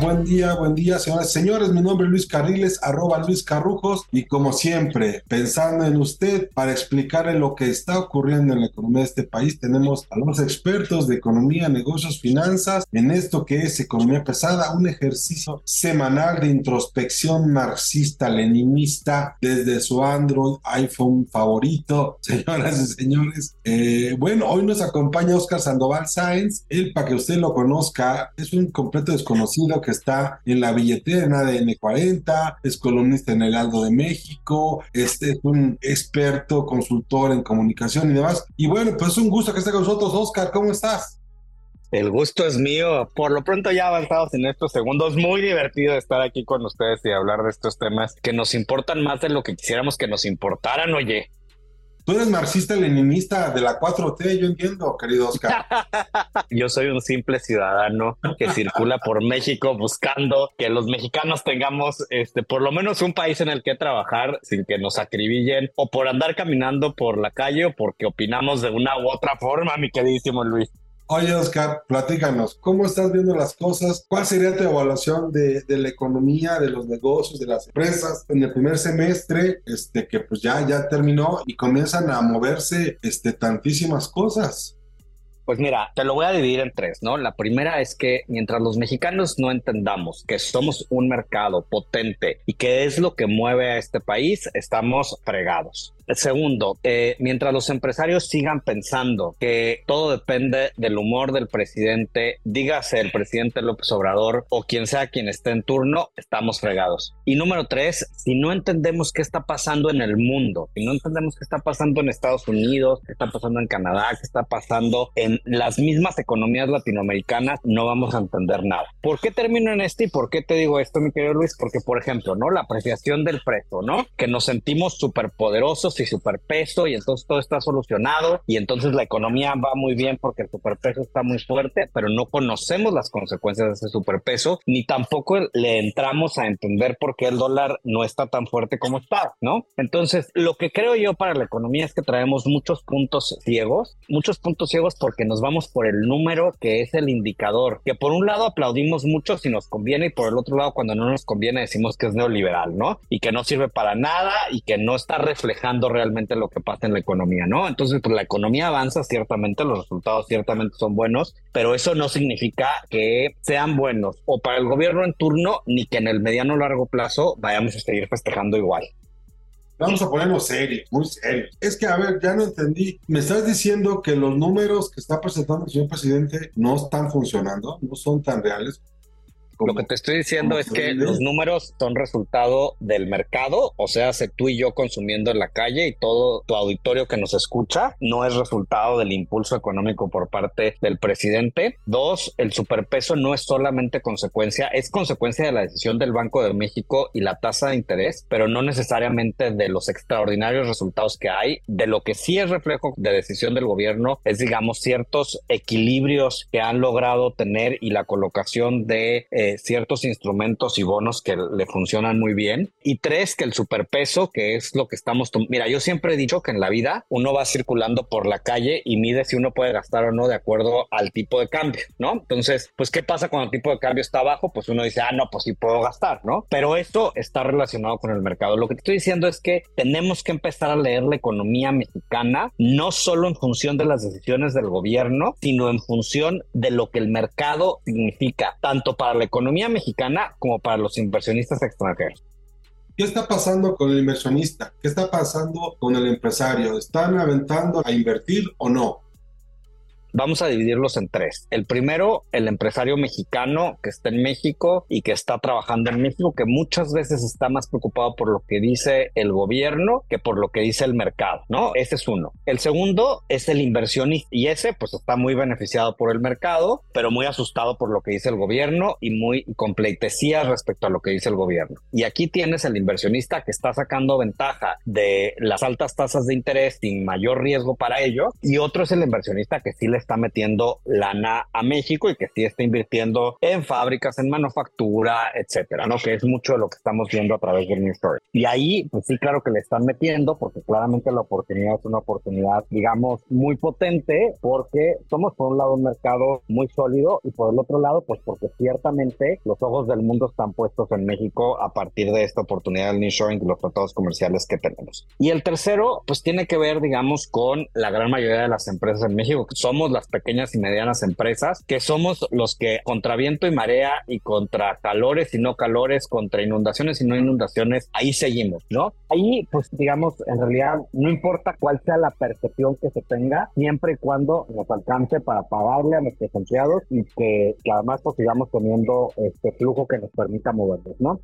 buen día, buen día, señoras y señores. Mi nombre es Luis Carriles, arroba Luis Carrujos, y como siempre, pensando en usted para explicarle lo que está ocurriendo en la economía de este país, tenemos a los expertos de economía, negocios, finanzas, en esto que es economía pesada, un ejercicio semanal de introspección marxista-leninista desde su Android, iPhone favorito. Señoras y señores, eh, bueno, hoy nos acompaña Oscar Sandoval Sáenz. Él, para que usted lo conozca, es un completo desconocido que está en la billetera en ADN 40, es columnista en el Aldo de México, este es un experto consultor en comunicación y demás. Y bueno, pues es un gusto que esté con nosotros, Oscar, ¿cómo estás? El gusto es mío. Por lo pronto ya avanzados en estos segundos. Muy divertido estar aquí con ustedes y hablar de estos temas que nos importan más de lo que quisiéramos que nos importaran, oye. Tú eres marxista-leninista de la 4T, yo entiendo, querido Oscar. yo soy un simple ciudadano que circula por México buscando que los mexicanos tengamos este, por lo menos un país en el que trabajar sin que nos acribillen o por andar caminando por la calle o porque opinamos de una u otra forma, mi queridísimo Luis. Oye, Oscar, platícanos, ¿cómo estás viendo las cosas? ¿Cuál sería tu evaluación de, la economía, de los negocios, de las empresas en el primer semestre, este, que pues ya, ya terminó y comienzan a moverse este, tantísimas cosas? Pues mira, te lo voy a dividir en tres, ¿no? La primera es que mientras los mexicanos no entendamos que somos un mercado potente y que es lo que mueve a este país, estamos fregados. Segundo, eh, mientras los empresarios sigan pensando que todo depende del humor del presidente, dígase el presidente López Obrador o quien sea quien esté en turno, estamos fregados. Y número tres, si no entendemos qué está pasando en el mundo, si no entendemos qué está pasando en Estados Unidos, qué está pasando en Canadá, qué está pasando en las mismas economías latinoamericanas, no vamos a entender nada. ¿Por qué termino en este y por qué te digo esto, mi querido Luis? Porque, por ejemplo, ¿no? La apreciación del precio, ¿no? Que nos sentimos súper poderosos y superpeso y entonces todo está solucionado y entonces la economía va muy bien porque el superpeso está muy fuerte, pero no conocemos las consecuencias de ese superpeso ni tampoco le entramos a entender por qué el dólar no está tan fuerte como está, ¿no? Entonces, lo que creo yo para la economía es que traemos muchos puntos ciegos, muchos puntos ciegos porque nos vamos por el número que es el indicador, que por un lado aplaudimos mucho si nos conviene y por el otro lado cuando no nos conviene decimos que es neoliberal, ¿no? Y que no sirve para nada y que no está reflejando realmente lo que pasa en la economía, ¿no? Entonces, pues la economía avanza, ciertamente, los resultados ciertamente son buenos, pero eso no significa que sean buenos o para el gobierno en turno, ni que en el mediano o largo plazo vayamos a seguir festejando igual. Vamos a ponernos serios, muy serios. Es que, a ver, ya no entendí. Me estás diciendo que los números que está presentando el señor presidente no están funcionando, no son tan reales. Lo que te estoy diciendo es que los números son resultado del mercado, o sea, se tú y yo consumiendo en la calle y todo tu auditorio que nos escucha no es resultado del impulso económico por parte del presidente. Dos, el superpeso no es solamente consecuencia, es consecuencia de la decisión del Banco de México y la tasa de interés, pero no necesariamente de los extraordinarios resultados que hay. De lo que sí es reflejo de decisión del gobierno es, digamos, ciertos equilibrios que han logrado tener y la colocación de eh, ciertos instrumentos y bonos que le funcionan muy bien. Y tres, que el superpeso, que es lo que estamos... Mira, yo siempre he dicho que en la vida uno va circulando por la calle y mide si uno puede gastar o no de acuerdo al tipo de cambio, ¿no? Entonces, pues, ¿qué pasa cuando el tipo de cambio está bajo? Pues uno dice, ah, no, pues sí puedo gastar, ¿no? Pero esto está relacionado con el mercado. Lo que te estoy diciendo es que tenemos que empezar a leer la economía mexicana, no solo en función de las decisiones del gobierno, sino en función de lo que el mercado significa, tanto para la economía mexicana como para los inversionistas extranjeros. ¿Qué está pasando con el inversionista? ¿Qué está pasando con el empresario? ¿Están aventando a invertir o no? Vamos a dividirlos en tres. El primero, el empresario mexicano que está en México y que está trabajando en México, que muchas veces está más preocupado por lo que dice el gobierno que por lo que dice el mercado, ¿no? Ese es uno. El segundo es el inversionista y ese pues está muy beneficiado por el mercado, pero muy asustado por lo que dice el gobierno y muy con pleitesía respecto a lo que dice el gobierno. Y aquí tienes el inversionista que está sacando ventaja de las altas tasas de interés sin mayor riesgo para ello y otro es el inversionista que sí le está metiendo lana a México y que sí está invirtiendo en fábricas, en manufactura, etcétera, ¿no? Que es mucho de lo que estamos viendo a través del New Story. Y ahí, pues sí, claro que le están metiendo porque claramente la oportunidad es una oportunidad, digamos, muy potente porque somos por un lado un mercado muy sólido y por el otro lado, pues porque ciertamente los ojos del mundo están puestos en México a partir de esta oportunidad del nearshoring y los tratados comerciales que tenemos. Y el tercero, pues tiene que ver, digamos, con la gran mayoría de las empresas en México, que somos las pequeñas y medianas empresas, que somos los que contra viento y marea y contra calores y no calores, contra inundaciones y no inundaciones, ahí seguimos, ¿no? Ahí, pues digamos, en realidad no importa cuál sea la percepción que se tenga, siempre y cuando nos alcance para pagarle a nuestros empleados y que, que además pues sigamos teniendo este flujo que nos permita movernos, ¿no?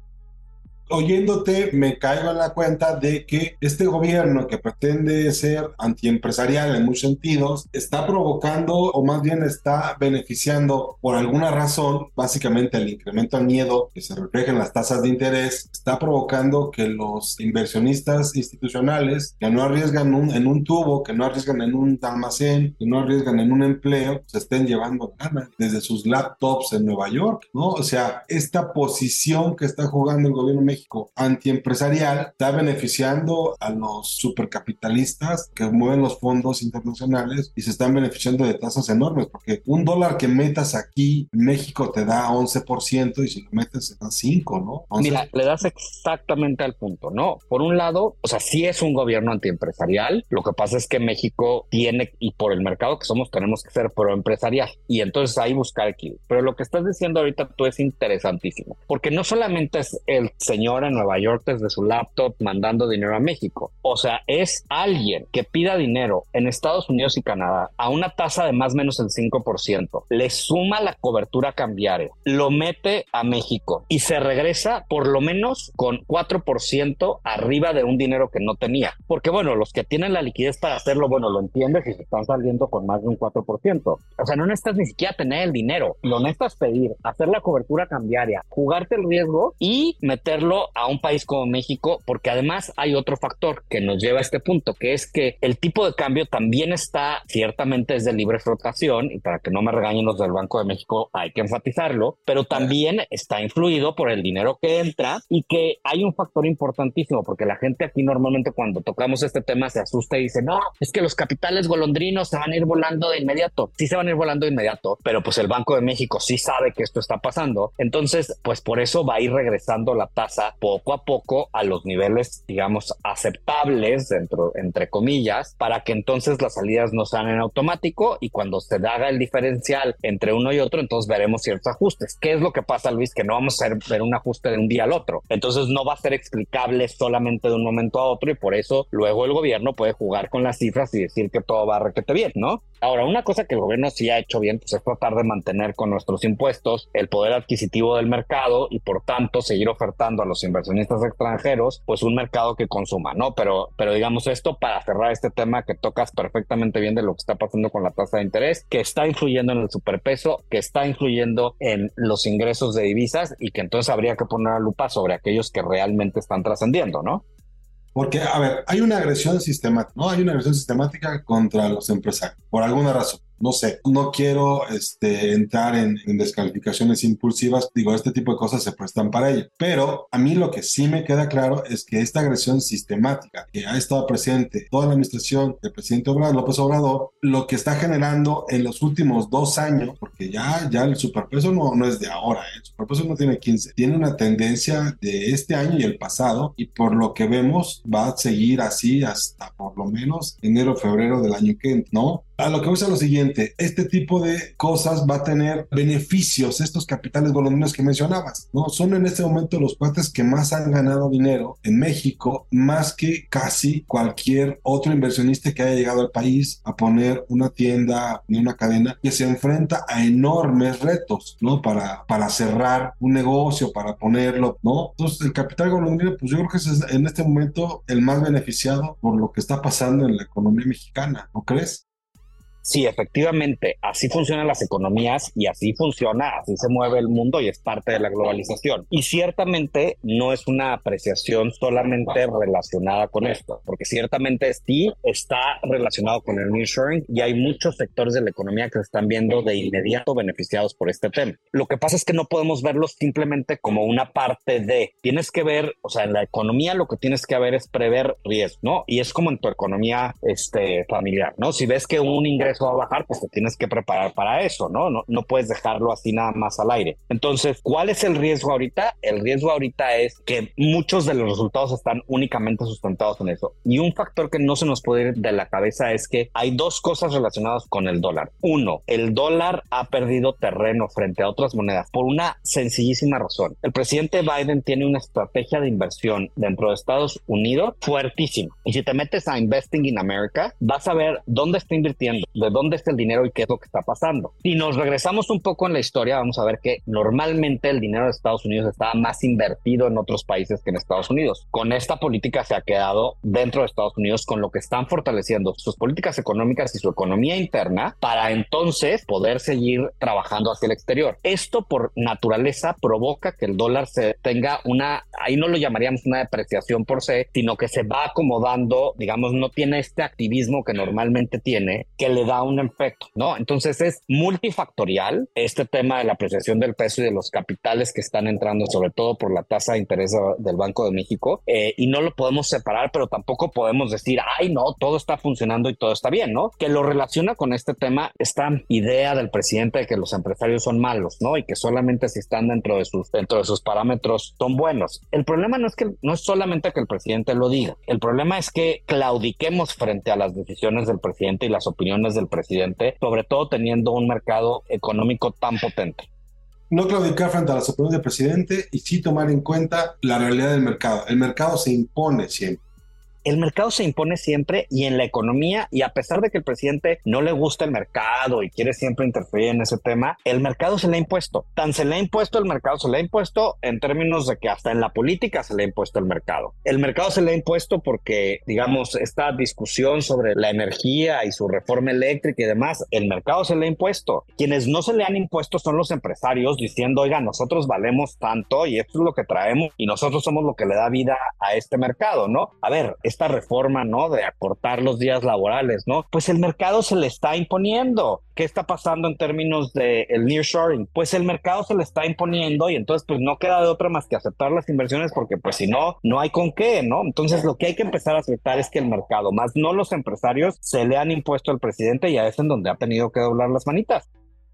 Oyéndote me caigo en la cuenta de que este gobierno que pretende ser antiempresarial en muchos sentidos está provocando o más bien está beneficiando por alguna razón, básicamente el incremento al miedo que se refleja en las tasas de interés, está provocando que los inversionistas institucionales que no arriesgan en un tubo, que no arriesgan en un almacén, que no arriesgan en un empleo, se estén llevando ganas desde sus laptops en Nueva York, ¿no? O sea, esta posición que está jugando el gobierno mexicano antiempresarial está beneficiando a los supercapitalistas que mueven los fondos internacionales y se están beneficiando de tasas enormes porque un dólar que metas aquí México te da 11% y si lo metes te da 5, ¿no? Mira, le das exactamente al punto, ¿no? Por un lado, o sea, sí es un gobierno antiempresarial, lo que pasa es que México tiene, y por el mercado que somos, tenemos que ser proempresarial y entonces ahí buscar equilibrio. Pero lo que estás diciendo ahorita tú es interesantísimo, porque no solamente es el señor en Nueva York desde su laptop mandando dinero a México. O sea, es alguien que pida dinero en Estados Unidos y Canadá a una tasa de más o menos el 5%, le suma la cobertura cambiaria, lo mete a México y se regresa por lo menos con 4% arriba de un dinero que no tenía. Porque bueno, los que tienen la liquidez para hacerlo, bueno, lo entiendes y se están saliendo con más de un 4%. O sea, no necesitas ni siquiera tener el dinero, lo necesitas pedir, hacer la cobertura cambiaria, jugarte el riesgo y meterlo a un país como México, porque además hay otro factor que nos lleva a este punto, que es que el tipo de cambio también está ciertamente es de libre flotación, y para que no me regañen los del Banco de México hay que enfatizarlo, pero también está influido por el dinero que entra y que hay un factor importantísimo, porque la gente aquí normalmente cuando tocamos este tema se asusta y dice, no, es que los capitales golondrinos se van a ir volando de inmediato. Sí se van a ir volando de inmediato, pero pues el Banco de México sí sabe que esto está pasando. Entonces, pues por eso va a ir regresando la tasa poco a poco a los niveles, digamos, aceptables, dentro, entre comillas, para que entonces las salidas no sean en automático y cuando se haga el diferencial entre uno y otro, entonces veremos ciertos ajustes. ¿Qué es lo que pasa, Luis? Que no vamos a ver un ajuste de un día al otro. Entonces no va a ser explicable solamente de un momento a otro y por eso luego el gobierno puede jugar con las cifras y decir que todo va a requete bien, ¿no? Ahora, una cosa que el gobierno sí ha hecho bien, pues es tratar de mantener con nuestros impuestos el poder adquisitivo del mercado y por tanto seguir ofertando a los inversionistas extranjeros, pues un mercado que consuma, ¿no? Pero, pero digamos esto para cerrar este tema que tocas perfectamente bien de lo que está pasando con la tasa de interés, que está influyendo en el superpeso, que está influyendo en los ingresos de divisas y que entonces habría que poner la lupa sobre aquellos que realmente están trascendiendo, ¿no? Porque, a ver, hay una agresión sistemática, ¿no? Hay una agresión sistemática contra los empresarios, por alguna razón no sé, no quiero este, entrar en, descalificaciones impulsivas, digo, este tipo de cosas se prestan para ello, pero a mí lo que sí me queda claro es que esta agresión sistemática que ha estado presente toda la administración del presidente Obrador, López Obrador, lo que está generando en los últimos dos años, porque ya, ya el superpeso no, no es de ahora, ¿eh? el superpeso no tiene 15, tiene una tendencia de este año y el pasado, y por lo que vemos va a seguir así hasta por lo menos enero, febrero del año que ¿no? A lo que voy a lo siguiente, este tipo de cosas va a tener beneficios, estos capitales golondrinos que mencionabas, ¿no? Son en este momento los cuates que más han ganado dinero en México, más que casi cualquier otro inversionista que haya llegado al país a poner una tienda ni una cadena que se enfrenta a enormes retos, ¿no? Para, para cerrar un negocio, para ponerlo, ¿no? Entonces, el capital golondrino, pues yo creo que es en este momento el más beneficiado por lo que está pasando en la economía mexicana, ¿no crees? Sí, efectivamente, así funcionan las economías y así funciona, así se mueve el mundo y es parte de la globalización. Y ciertamente no es una apreciación solamente relacionada con esto, porque ciertamente sí está relacionado con el nearshoring y hay muchos sectores de la economía que se están viendo de inmediato beneficiados por este tema. Lo que pasa es que no podemos verlo simplemente como una parte de, tienes que ver, o sea, en la economía lo que tienes que ver es prever riesgo, ¿no? Y es como en tu economía este, familiar, ¿no? Si ves que un ingreso eso va a bajar, pues te tienes que preparar para eso, ¿no? ¿no? No puedes dejarlo así nada más al aire. Entonces, ¿cuál es el riesgo ahorita? El riesgo ahorita es que muchos de los resultados están únicamente sustentados en eso. Y un factor que no se nos puede ir de la cabeza es que hay dos cosas relacionadas con el dólar. Uno, el dólar ha perdido terreno frente a otras monedas por una sencillísima razón. El presidente Biden tiene una estrategia de inversión dentro de Estados Unidos fuertísima. Y si te metes a Investing in America, vas a ver dónde está invirtiendo, de dónde está el dinero y qué es lo que está pasando. Si nos regresamos un poco en la historia, vamos a ver que normalmente el dinero de Estados Unidos estaba más invertido en otros países que en Estados Unidos. Con esta política se ha quedado dentro de Estados Unidos con lo que están fortaleciendo sus políticas económicas y su economía interna para entonces poder seguir trabajando hacia el exterior. Esto por naturaleza provoca que el dólar se tenga una, ahí no lo llamaríamos una depreciación por sí, sino que se va acomodando, digamos, no tiene este activismo que normalmente tiene, que le da un efecto, ¿no? Entonces es multifactorial este tema de la apreciación del peso y de los capitales que están entrando, sobre todo por la tasa de interés del Banco de México, eh, y no lo podemos separar, pero tampoco podemos decir, ay, no, todo está funcionando y todo está bien, ¿no? Que lo relaciona con este tema, esta idea del presidente de que los empresarios son malos, ¿no? Y que solamente si están dentro de sus, dentro de sus parámetros son buenos. El problema no es que no es solamente que el presidente lo diga, el problema es que claudiquemos frente a las decisiones del presidente y las opiniones de del presidente, sobre todo teniendo un mercado económico tan potente. No claudicar frente a las opiniones del presidente y sí tomar en cuenta la realidad del mercado. El mercado se impone siempre el mercado se impone siempre y en la economía, y a pesar de que el presidente no le gusta el mercado y quiere siempre interferir en ese tema, el mercado se le ha impuesto. Tan se le ha impuesto el mercado, se le ha impuesto en términos de que hasta en la política se le ha impuesto el mercado. El mercado se le ha impuesto porque, digamos, esta discusión sobre la energía y su reforma eléctrica y demás, el mercado se le ha impuesto. Quienes no se le han impuesto son los empresarios diciendo, oiga, nosotros valemos tanto y esto es lo que traemos y nosotros somos lo que le da vida a este mercado, ¿no? A ver, esta reforma, ¿no? De acortar los días laborales, ¿no? Pues el mercado se le está imponiendo. ¿Qué está pasando en términos de el nearshoring? Pues el mercado se le está imponiendo y entonces pues no queda de otra más que aceptar las inversiones porque pues si no, no hay con qué, ¿no? Entonces lo que hay que empezar a aceptar es que el mercado, más no los empresarios, se le han impuesto al presidente y a es en donde ha tenido que doblar las manitas.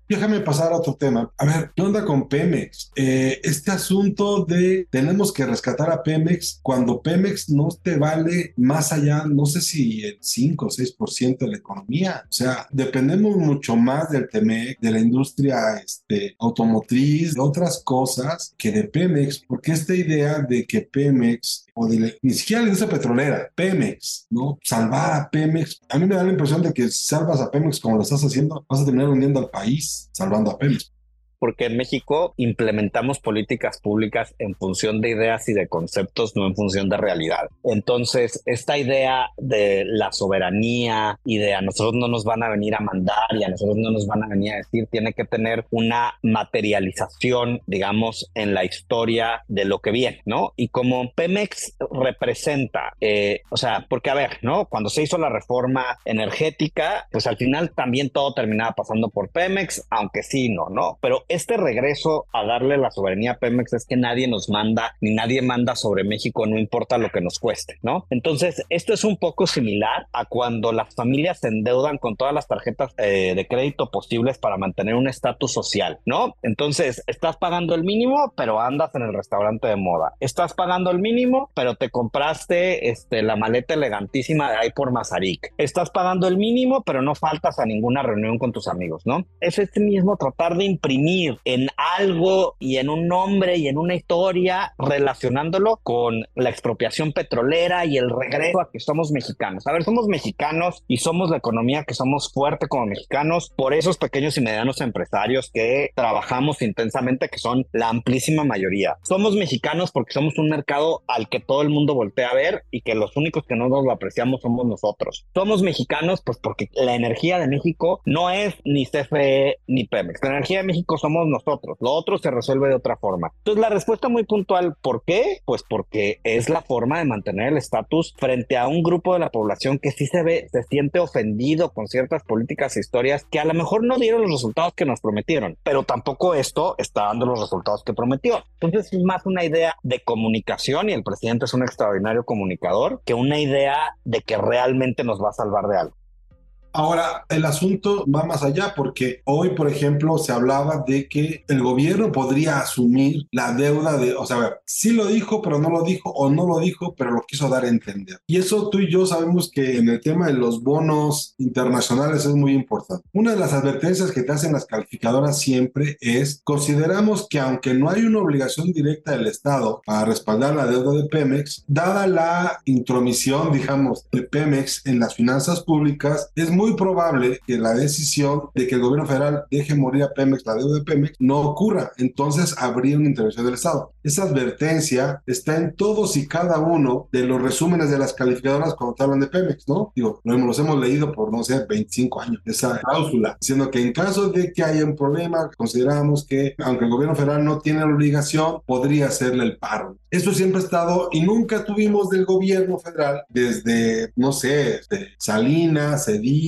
Déjame pasar a otro tema. A ver, ¿qué onda con Pemex? Eh, este asunto de tenemos que rescatar a Pemex cuando Pemex no te vale más allá, no sé si el 5 o 6% de la economía. O sea, dependemos mucho más del TEMEC, de la industria este, automotriz, de otras cosas que de Pemex, porque esta idea de que Pemex o de, ni siquiera la industria petrolera, Pemex, ¿no? Salvar a Pemex. A mí me da la impresión de que si salvas a Pemex como lo estás haciendo, vas a terminar hundiendo al país, salvando a Pemex porque en México implementamos políticas públicas en función de ideas y de conceptos, no en función de realidad. Entonces, esta idea de la soberanía y de a nosotros no nos van a venir a mandar y a nosotros no nos van a venir a decir, tiene que tener una materialización, digamos, en la historia de lo que viene, ¿no? Y como Pemex representa, eh, o sea, porque a ver, ¿no? Cuando se hizo la reforma energética, pues al final también todo terminaba pasando por Pemex, aunque sí, no, ¿no? Pero este regreso a darle la soberanía a Pemex es que nadie nos manda ni nadie manda sobre México, no importa lo que nos cueste, ¿no? Entonces, esto es un poco similar a cuando las familias se endeudan con todas las tarjetas eh, de crédito posibles para mantener un estatus social, ¿no? Entonces, estás pagando el mínimo, pero andas en el restaurante de moda. Estás pagando el mínimo, pero te compraste este, la maleta elegantísima de ahí por Mazarik. Estás pagando el mínimo, pero no faltas a ninguna reunión con tus amigos, ¿no? Es este mismo tratar de imprimir en algo y en un nombre y en una historia relacionándolo con la expropiación petrolera y el regreso a que somos mexicanos. A ver, somos mexicanos y somos la economía que somos fuerte como mexicanos por esos pequeños y medianos empresarios que trabajamos intensamente, que son la amplísima mayoría. Somos mexicanos porque somos un mercado al que todo el mundo voltea a ver y que los únicos que no nos lo apreciamos somos nosotros. Somos mexicanos pues porque la energía de México no es ni CFE ni Pemex. La energía de México somos nosotros. Lo otro se resuelve de otra forma. Entonces la respuesta muy puntual, ¿por qué? Pues porque es la forma de mantener el estatus frente a un grupo de la población que sí se ve, se siente ofendido con ciertas políticas e historias que a lo mejor no dieron los resultados que nos prometieron, pero tampoco esto está dando los resultados que prometió. Entonces es más una idea de comunicación y el presidente es un extraordinario comunicador que una idea de que realmente nos va a salvar de algo. Ahora, el asunto va más allá porque hoy, por ejemplo, se hablaba de que el gobierno podría asumir la deuda de, o sea, a ver, sí lo dijo, pero no lo dijo, o no lo dijo, pero lo quiso dar a entender. Y eso tú y yo sabemos que en el tema de los bonos internacionales es muy importante. Una de las advertencias que te hacen las calificadoras siempre es, consideramos que aunque no hay una obligación directa del Estado para respaldar la deuda de Pemex, dada la intromisión, digamos, de Pemex en las finanzas públicas, es muy muy probable que la decisión de que el gobierno federal deje morir a Pemex, la deuda de Pemex, no ocurra. Entonces habría una intervención del Estado. Esa advertencia está en todos y cada uno de los resúmenes de las calificadoras cuando te hablan de Pemex, ¿no? Digo, los hemos leído por, no sé, 25 años, esa cláusula, diciendo que en caso de que haya un problema, consideramos que, aunque el gobierno federal no tiene la obligación, podría hacerle el paro. Eso siempre ha estado y nunca tuvimos del gobierno federal desde, no sé, Salinas, Cedillo,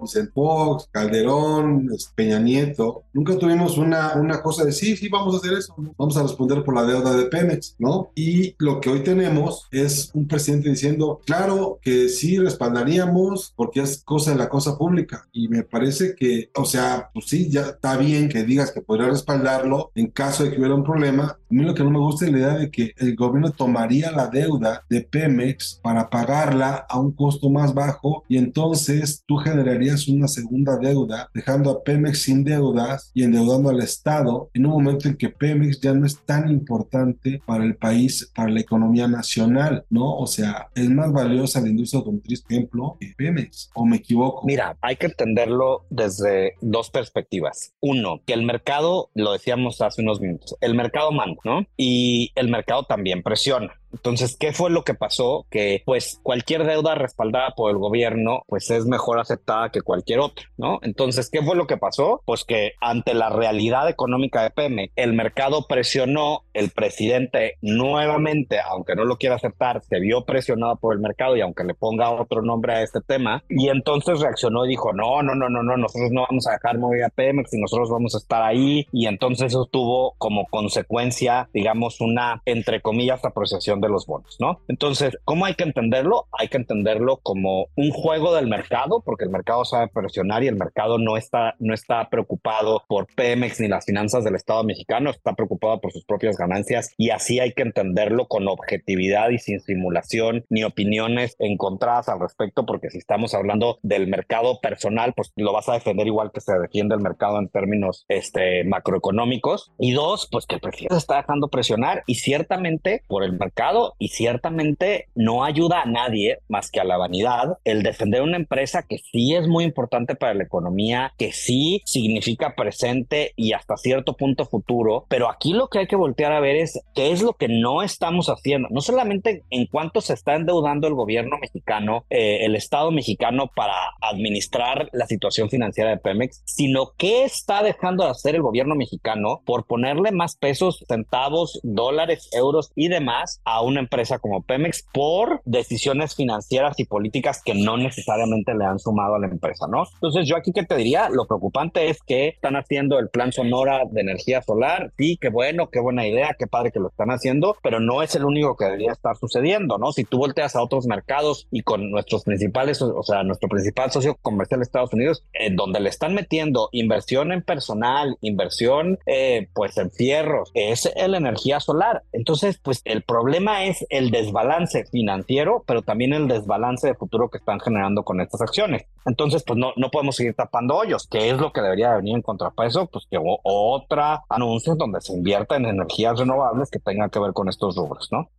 Vicente Fox, Calderón, Peña Nieto, nunca tuvimos una, una cosa de sí, sí, vamos a hacer eso, vamos a responder por la deuda de Pemex, ¿no? Y lo que hoy tenemos es un presidente diciendo, claro que sí respaldaríamos porque es cosa de la cosa pública. Y me parece que, o sea, pues sí, ya está bien que digas que podría respaldarlo en caso de que hubiera un problema. A mí lo que no me gusta es la idea de que el gobierno tomaría la deuda de Pemex para pagarla a un costo más bajo y entonces tú generarías una segunda deuda, dejando a Pemex sin deudas y endeudando al Estado en un momento en que Pemex ya no es tan importante para el país, para la economía nacional, ¿no? O sea, es más valiosa la industria automotriz, por ejemplo, que Pemex, ¿o me equivoco? Mira, hay que entenderlo desde dos perspectivas. Uno, que el mercado, lo decíamos hace unos minutos, el mercado manda, ¿no? Y el mercado también presiona. Entonces, ¿qué fue lo que pasó? Que pues cualquier deuda respaldada por el gobierno pues es mejor aceptada que cualquier otra, ¿no? Entonces, ¿qué fue lo que pasó? Pues que ante la realidad económica de PM, el mercado presionó, el presidente nuevamente, aunque no lo quiera aceptar, se vio presionado por el mercado y aunque le ponga otro nombre a este tema, y entonces reaccionó y dijo, no, no, no, no, no, nosotros no vamos a dejar mover a Pemex y nosotros vamos a estar ahí, y entonces eso tuvo como consecuencia, digamos, una, entre comillas, apreciación de los bonos, ¿no? Entonces, ¿cómo hay que entenderlo? Hay que entenderlo como un juego del mercado, porque el mercado sabe presionar y el mercado no está, no está preocupado por Pemex ni las finanzas del Estado mexicano, está preocupado por sus propias ganancias y así hay que entenderlo con objetividad y sin simulación ni opiniones encontradas al respecto, porque si estamos hablando del mercado personal, pues lo vas a defender igual que se defiende el mercado en términos este, macroeconómicos. Y dos, pues que el presidente está dejando presionar y ciertamente por el mercado y ciertamente no ayuda a nadie más que a la vanidad el defender una empresa que sí es muy importante para la economía, que sí significa presente y hasta cierto punto futuro, pero aquí lo que hay que voltear a ver es qué es lo que no estamos haciendo, no solamente en cuánto se está endeudando el gobierno mexicano, eh, el Estado mexicano para administrar la situación financiera de Pemex, sino qué está dejando de hacer el gobierno mexicano por ponerle más pesos, centavos, dólares, euros y demás a una empresa como Pemex por decisiones financieras y políticas que no necesariamente le han sumado a la empresa, ¿no? Entonces yo aquí que te diría, lo preocupante es que están haciendo el plan Sonora de energía solar, sí, qué bueno, qué buena idea, qué padre que lo están haciendo, pero no es el único que debería estar sucediendo, ¿no? Si tú volteas a otros mercados y con nuestros principales, o sea, nuestro principal socio comercial Estados Unidos, en donde le están metiendo inversión en personal, inversión eh, pues en fierros, es la energía solar. Entonces, pues el problema es el desbalance financiero, pero también el desbalance de futuro que están generando con estas acciones. Entonces, pues no, no podemos seguir tapando hoyos, que es lo que debería venir en contrapeso, pues que otra anuncio donde se invierta en energías renovables que tengan que ver con estos rubros, ¿no?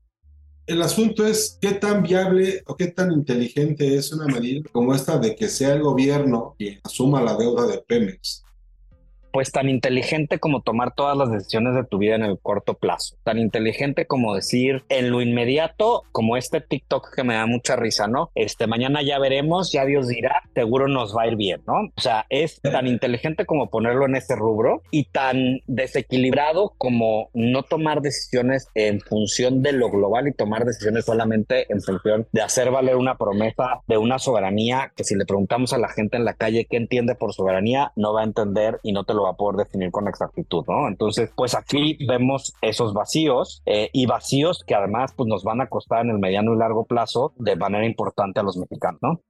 El asunto es qué tan viable o qué tan inteligente es una medida como esta de que sea el gobierno quien asuma la deuda de Pemex pues tan inteligente como tomar todas las decisiones de tu vida en el corto plazo, tan inteligente como decir en lo inmediato, como este TikTok que me da mucha risa, ¿no? Este mañana ya veremos, ya Dios dirá, seguro nos va a ir bien, ¿no? O sea, es tan inteligente como ponerlo en ese rubro y tan desequilibrado como no tomar decisiones en función de lo global y tomar decisiones solamente en función de hacer valer una promesa de una soberanía que si le preguntamos a la gente en la calle qué entiende por soberanía, no va a entender y no te lo va a poder definir con exactitud, ¿no? Entonces, pues aquí vemos esos vacíos eh, y vacíos que además pues nos van a costar en el mediano y largo plazo de manera importante a los mexicanos, ¿no?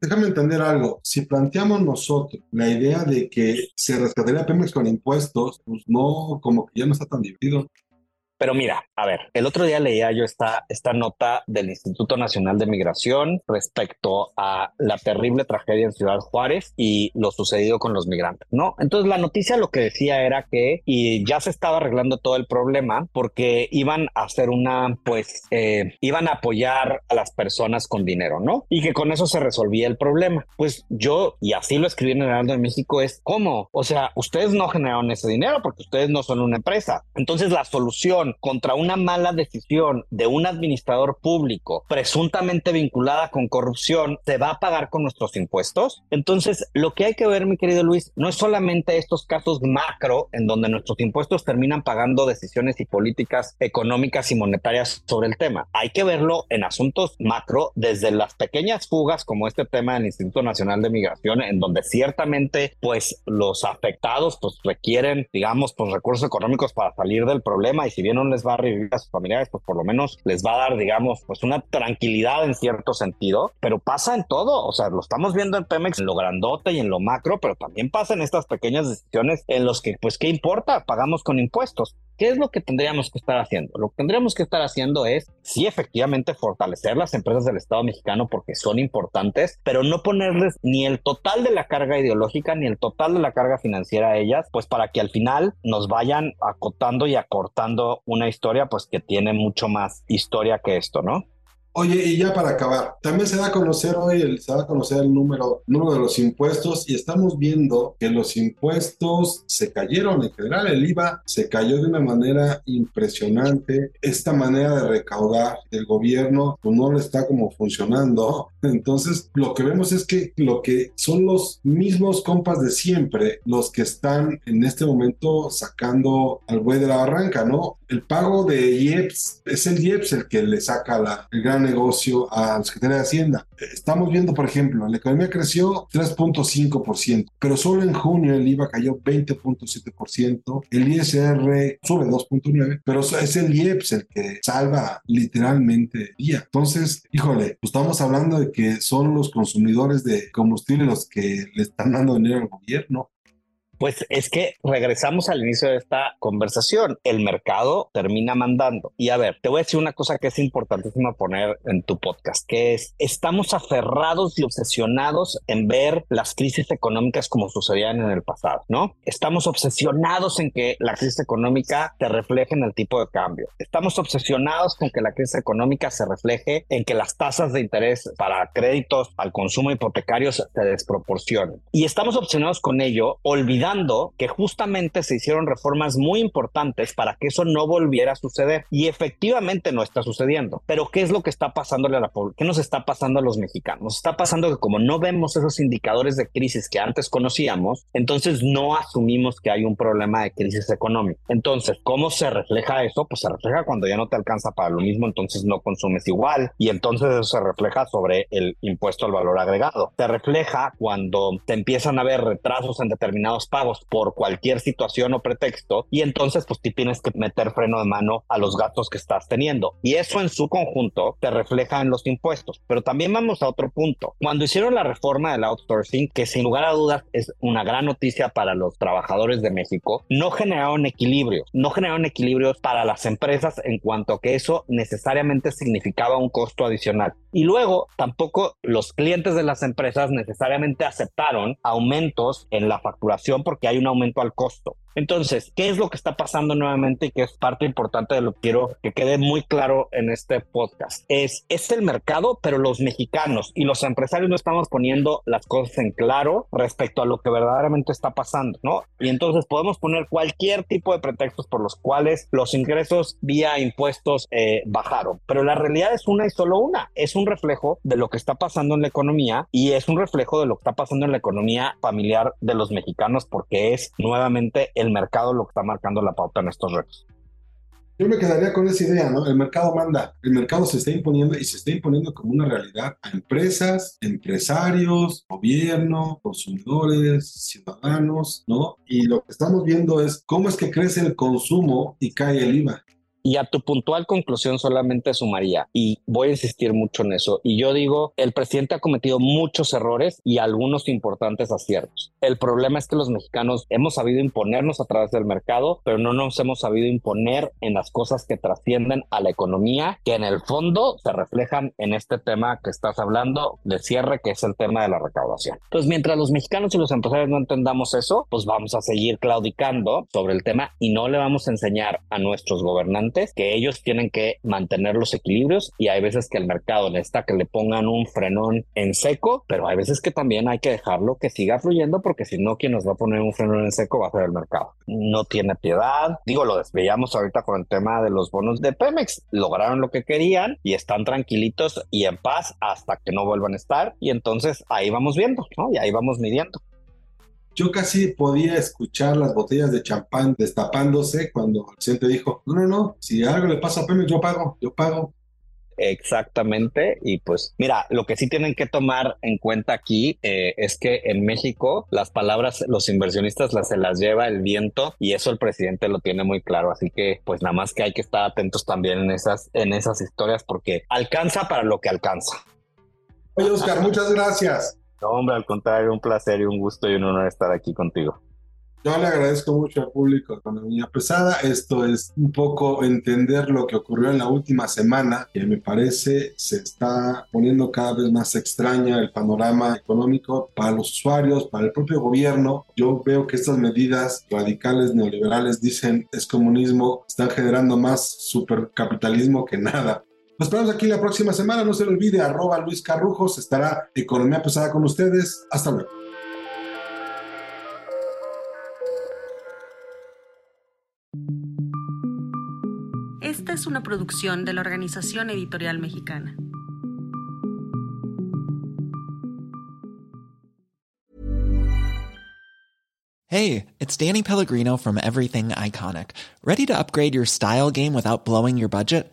Déjame entender algo. Si planteamos nosotros la idea de que se rescataría Pemex con impuestos, pues no, como que ya no está tan divertido. Pero mira, a ver, el otro día leía yo esta, esta nota del Instituto Nacional de Migración respecto a la terrible tragedia en Ciudad Juárez y lo sucedido con los migrantes, ¿no? Entonces la noticia lo que decía era que y ya se estaba arreglando todo el problema porque iban a hacer una, pues, eh, iban a apoyar a las personas con dinero, ¿no? Y que con eso se resolvía el problema. Pues yo, y así lo escribí en el Heraldo de México, es ¿cómo? O sea, ustedes no generaron ese dinero porque ustedes no son una empresa. Entonces la solución contra una mala decisión de un administrador público presuntamente vinculada con corrupción se va a pagar con nuestros impuestos. Entonces, lo que hay que ver, mi querido Luis, no es solamente estos casos macro en donde nuestros impuestos terminan pagando decisiones y políticas económicas y monetarias sobre el tema. Hay que verlo en asuntos macro desde las pequeñas fugas como este tema del Instituto Nacional de Migración, en donde ciertamente pues los afectados pues requieren, digamos, pues recursos económicos para salir del problema y si bien no les va a revivir a sus familiares, pues por lo menos les va a dar, digamos, pues una tranquilidad en cierto sentido, pero pasa en todo, o sea, lo estamos viendo en Pemex, en lo grandote y en lo macro, pero también pasa en estas pequeñas decisiones en los que, pues, ¿qué importa? Pagamos con impuestos. ¿Qué es lo que tendríamos que estar haciendo? Lo que tendríamos que estar haciendo es, sí, efectivamente, fortalecer las empresas del Estado mexicano porque son importantes, pero no ponerles ni el total de la carga ideológica ni el total de la carga financiera a ellas, pues para que al final nos vayan acotando y acortando una historia, pues que tiene mucho más historia que esto, ¿no? Oye, y ya para acabar, también se da a conocer hoy, el, se da a conocer el número, número de los impuestos y estamos viendo que los impuestos se cayeron en general, el IVA se cayó de una manera impresionante. Esta manera de recaudar del gobierno pues no le está como funcionando. Entonces, lo que vemos es que lo que son los mismos compas de siempre los que están en este momento sacando al buey de la barranca, ¿no? El pago de IEPS es el IEPS el que le saca la, el gran negocio a la Secretaría de Hacienda. Estamos viendo, por ejemplo, la economía creció 3.5%, pero solo en junio el IVA cayó 20.7%, el ISR sube 2.9%, pero es el IEPS el que salva literalmente el día. Entonces, híjole, pues estamos hablando de que son los consumidores de combustible los que le están dando dinero al gobierno. Pues es que regresamos al inicio de esta conversación. El mercado termina mandando. Y a ver, te voy a decir una cosa que es importantísima poner en tu podcast, que es, estamos aferrados y obsesionados en ver las crisis económicas como sucedían en el pasado, ¿no? Estamos obsesionados en que la crisis económica se refleje en el tipo de cambio. Estamos obsesionados con que la crisis económica se refleje en que las tasas de interés para créditos al consumo hipotecario se desproporcionen. Y estamos obsesionados con ello, olvidando olvidando que justamente se hicieron reformas muy importantes para que eso no volviera a suceder. Y efectivamente no está sucediendo. Pero ¿qué es lo que está pasándole a la ¿Qué nos está pasando a los mexicanos? Nos está pasando que como no vemos esos indicadores de crisis que antes conocíamos, entonces no asumimos que hay un problema de crisis económica. Entonces, ¿cómo se refleja eso? Pues se refleja cuando ya no te alcanza para lo mismo, entonces no consumes igual y entonces eso se refleja sobre el impuesto al valor agregado. Se refleja cuando te empiezan a ver retrasos en determinados pagos por cualquier situación o pretexto y entonces pues tú tienes que meter freno de mano a los gastos que estás teniendo. Y eso en su conjunto te refleja en los impuestos. Pero también vamos a otro punto. Cuando hicieron la reforma del outsourcing, que sin lugar a dudas es una gran noticia para los trabajadores de México, no generaron equilibrios, no generaron equilibrios para las empresas en cuanto a que eso necesariamente significaba un costo adicional. Y luego tampoco los clientes de las empresas necesariamente aceptaron aumentos en la facturación porque hay un aumento al costo. Entonces, ¿qué es lo que está pasando nuevamente y que es parte importante de lo que quiero que quede muy claro en este podcast? Es, es el mercado, pero los mexicanos y los empresarios no estamos poniendo las cosas en claro respecto a lo que verdaderamente está pasando, ¿no? Y entonces podemos poner cualquier tipo de pretextos por los cuales los ingresos vía impuestos eh, bajaron, pero la realidad es una y solo una, es un reflejo de lo que está pasando en la economía y es un reflejo de lo que está pasando en la economía familiar de los mexicanos porque es nuevamente el el mercado lo que está marcando la pauta en estos retos. Yo me quedaría con esa idea, ¿no? El mercado manda, el mercado se está imponiendo y se está imponiendo como una realidad a empresas, empresarios, gobierno, consumidores, ciudadanos, ¿no? Y lo que estamos viendo es cómo es que crece el consumo y cae el IVA. Y a tu puntual conclusión solamente sumaría, y voy a insistir mucho en eso, y yo digo, el presidente ha cometido muchos errores y algunos importantes aciertos. El problema es que los mexicanos hemos sabido imponernos a través del mercado, pero no nos hemos sabido imponer en las cosas que trascienden a la economía, que en el fondo se reflejan en este tema que estás hablando de cierre, que es el tema de la recaudación. Entonces, mientras los mexicanos y los empresarios no entendamos eso, pues vamos a seguir claudicando sobre el tema y no le vamos a enseñar a nuestros gobernantes que ellos tienen que mantener los equilibrios y hay veces que el mercado necesita que le pongan un frenón en seco, pero hay veces que también hay que dejarlo que siga fluyendo porque si no, quien nos va a poner un frenón en seco va a ser el mercado. No tiene piedad. Digo, lo veíamos ahorita con el tema de los bonos de Pemex. Lograron lo que querían y están tranquilitos y en paz hasta que no vuelvan a estar. Y entonces ahí vamos viendo, ¿no? Y ahí vamos midiendo. Yo casi podía escuchar las botellas de champán destapándose cuando el presidente dijo, no, no, no, si algo le pasa a Pemex, yo pago, yo pago. Exactamente, y pues mira, lo que sí tienen que tomar en cuenta aquí eh, es que en México las palabras los inversionistas las se las lleva el viento y eso el presidente lo tiene muy claro, así que pues nada más que hay que estar atentos también en esas en esas historias porque alcanza para lo que alcanza. Oye Oscar, muchas gracias. Hombre, al contrario, un placer y un gusto y un honor estar aquí contigo. Yo le agradezco mucho al público de Economía Pesada. Esto es un poco entender lo que ocurrió en la última semana, que me parece se está poniendo cada vez más extraña el panorama económico para los usuarios, para el propio gobierno. Yo veo que estas medidas radicales neoliberales dicen es comunismo, están generando más supercapitalismo que nada. Nos esperamos aquí la próxima semana. No se le olvide, arroba Luis Carrujos. Estará Economía Pesada con ustedes. Hasta luego. Esta es una producción de la Organización Editorial Mexicana. Hey, it's Danny Pellegrino from Everything Iconic. Ready to upgrade your style game without blowing your budget?